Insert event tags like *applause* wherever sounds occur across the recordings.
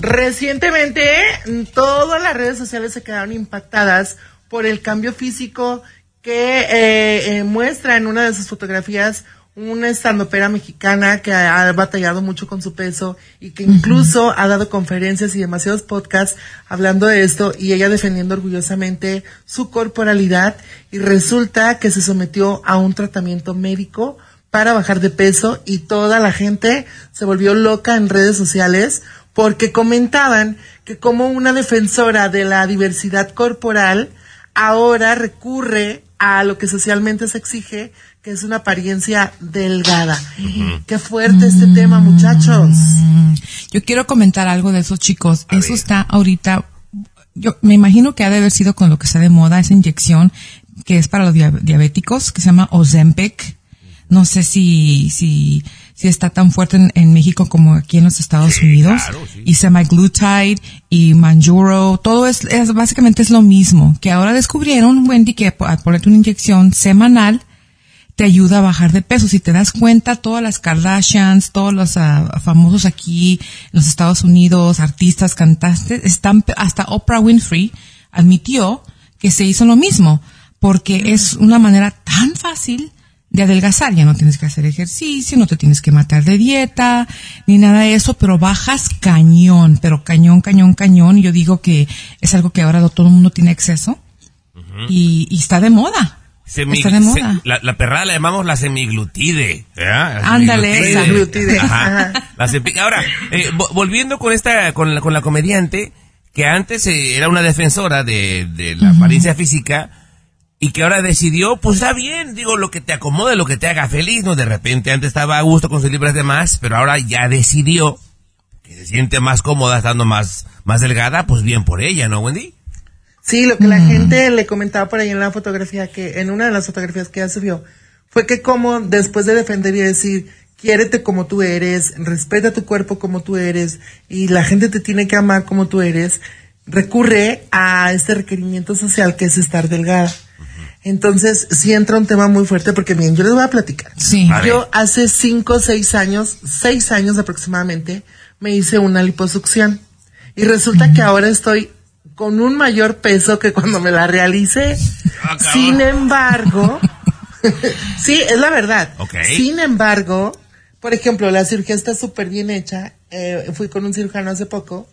Recientemente, todas las redes sociales se quedaron impactadas por el cambio físico que eh, eh, muestra en una de sus fotografías una estandopera mexicana que ha batallado mucho con su peso y que incluso ha dado conferencias y demasiados podcasts hablando de esto y ella defendiendo orgullosamente su corporalidad y resulta que se sometió a un tratamiento médico para bajar de peso y toda la gente se volvió loca en redes sociales porque comentaban que como una defensora de la diversidad corporal ahora recurre a lo que socialmente se exige, que es una apariencia delgada. Qué fuerte este tema, muchachos. Yo quiero comentar algo de esos chicos. Eso está ahorita, yo me imagino que ha de haber sido con lo que está de moda, esa inyección que es para los diabéticos, que se llama Ozempic. No sé si, si, si está tan fuerte en, México como aquí en los Estados Unidos. Y semaglutide y Manjuro, todo es, es, básicamente es lo mismo. Que ahora descubrieron, Wendy, que al ponerte una inyección semanal, te ayuda a bajar de peso. Si te das cuenta, todas las Kardashians, todos los ah, famosos aquí en los Estados Unidos, artistas, cantantes, están, hasta Oprah Winfrey admitió que se hizo lo mismo, porque es una manera tan fácil de adelgazar. Ya no tienes que hacer ejercicio, no te tienes que matar de dieta, ni nada de eso, pero bajas cañón, pero cañón, cañón, cañón. Y yo digo que es algo que ahora todo el mundo tiene acceso y, y está de moda la, perrada la llamamos la semiglutide. Ándale, esa. Ahora, eh, volviendo con esta, con la, con la comediante, que antes eh, era una defensora de, la apariencia física, y que ahora decidió, pues está bien, digo, lo que te acomode, lo que te haga feliz, ¿no? De repente antes estaba a gusto con sus libras de más, pero ahora ya decidió que se siente más cómoda estando más, más delgada, pues bien por ella, ¿no, Wendy? Sí, lo que la mm. gente le comentaba por ahí en la fotografía, que en una de las fotografías que ella subió, fue que como después de defender y decir, quiérete como tú eres, respeta tu cuerpo como tú eres, y la gente te tiene que amar como tú eres, recurre a este requerimiento social que es estar delgada. Entonces, sí entra un tema muy fuerte porque, bien, yo les voy a platicar. Sí. Yo hace cinco o seis años, seis años aproximadamente, me hice una liposucción. Y resulta que ahora estoy con un mayor peso que cuando me la realicé. Ah, Sin embargo, *laughs* sí, es la verdad. Sin embargo, por ejemplo, la cirugía está súper bien hecha. Eh, fui con un cirujano hace poco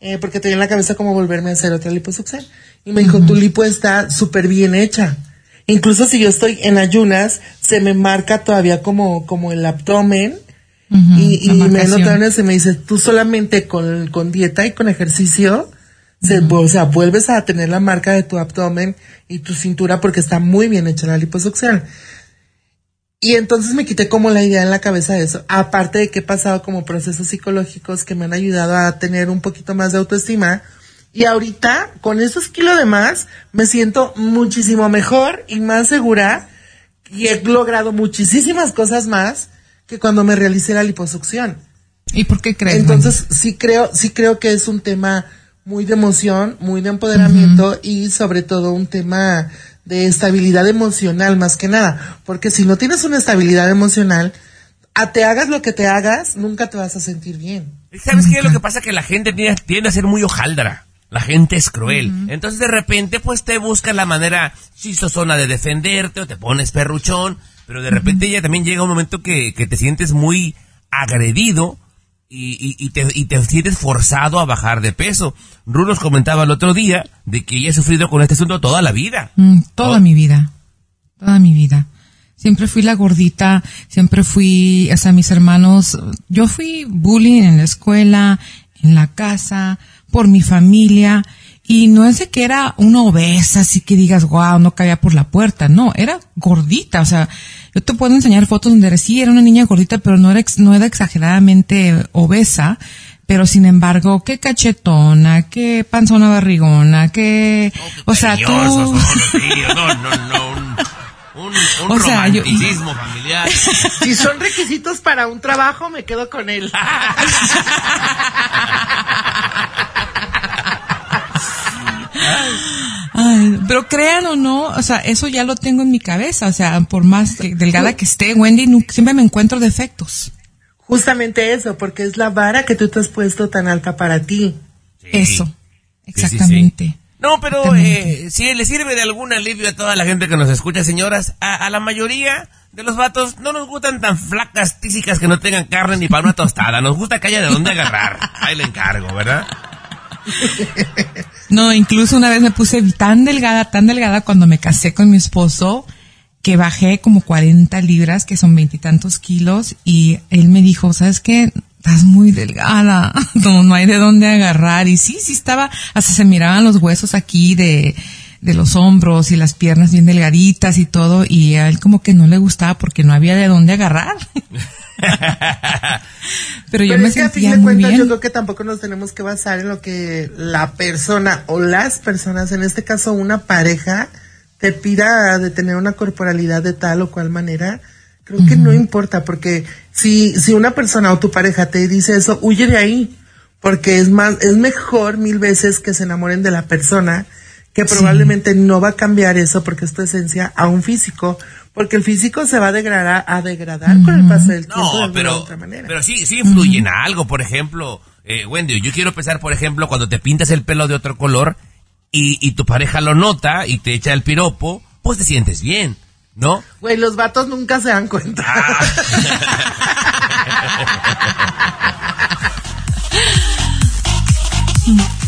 eh, porque tenía en la cabeza como volverme a hacer otra liposucción. Y me dijo, tu lipo está súper bien hecha. Incluso si yo estoy en ayunas, se me marca todavía como, como el abdomen. y, y me notaron se me dice, tú solamente con, con dieta y con ejercicio o sea, vuelves a tener la marca de tu abdomen y tu cintura porque está muy bien hecha la liposucción. Y entonces me quité como la idea en la cabeza de eso. Aparte de que he pasado como procesos psicológicos que me han ayudado a tener un poquito más de autoestima. Y ahorita, con esos kilos de más, me siento muchísimo mejor y más segura. Y he logrado muchísimas cosas más que cuando me realicé la liposucción. ¿Y por qué crees? Entonces, sí creo, sí creo que es un tema muy de emoción, muy de empoderamiento y sobre todo un tema de estabilidad emocional más que nada, porque si no tienes una estabilidad emocional, a te hagas lo que te hagas, nunca te vas a sentir bien. ¿Sabes qué? Lo que pasa es que la gente tiende, a ser muy hojaldra. La gente es cruel. Entonces de repente pues te busca la manera chistosona de defenderte o te pones perruchón, pero de repente ya también llega un momento que, que te sientes muy agredido y, y, te, y te sientes forzado a bajar de peso. Ru nos comentaba el otro día de que ella ha sufrido con este asunto toda la vida. Mm, toda mi vida. Toda mi vida. Siempre fui la gordita, siempre fui, o sea, mis hermanos, yo fui bullying en la escuela, en la casa, por mi familia, y no es de que era una obesa, así que digas, wow, no cabía por la puerta, no, era gordita, o sea, yo te puedo enseñar fotos donde sí era una niña gordita, pero no era, no era exageradamente obesa, pero sin embargo, qué cachetona, qué panzona barrigona, qué, o sea, tú... *laughs* No, no, no, un, un, romanticismo familiar. Si son requisitos para un trabajo, me quedo con él. *laughs* pero crean o no, o sea, eso ya lo tengo en mi cabeza, o sea, por más delgada que esté, Wendy, siempre me encuentro defectos. justamente eso, porque es la vara que tú te has puesto tan alta para ti. Eso, exactamente. No, pero eh, si le sirve de algún alivio a toda la gente que nos escucha, señoras, a, la mayoría de los vatos no nos gustan tan flacas tísicas que no tengan carne ni para una tostada. Nos gusta que haya de dónde agarrar. Ahí le encargo, ¿verdad? *laughs* No, incluso una vez me puse tan delgada, tan delgada cuando me casé con mi esposo que bajé como 40 libras, que son veintitantos kilos, y él me dijo, ¿sabes qué? Estás muy delgada, *laughs* no, no hay de dónde agarrar. Y sí, sí estaba, hasta se miraban los huesos aquí de, de los hombros y las piernas bien delgaditas y todo, y a él como que no le gustaba porque no había de dónde agarrar. *laughs* *laughs* Pero yo me sentía a fin de cuentas, Yo creo que tampoco nos tenemos que basar en lo que la persona o las personas, en este caso una pareja, te pida de tener una corporalidad de tal o cual manera, creo que no importa, porque si, si una persona o tu pareja te dice eso, huye de ahí, porque es más, es mejor mil veces que se enamoren de la persona, que probablemente no va a cambiar eso porque es tu esencia a un físico, porque el físico se va a degradar, a degradar con el paso del tiempo. No, de pero, otra manera. pero sí, sí influyen mm algo. Por ejemplo, eh, Wendy, yo quiero pensar, por ejemplo, cuando te pintas el pelo de otro color y, y tu pareja lo nota y te echa el piropo, pues te sientes bien, ¿no? Güey, los vatos nunca se dan cuenta. Ah. *laughs* *laughs*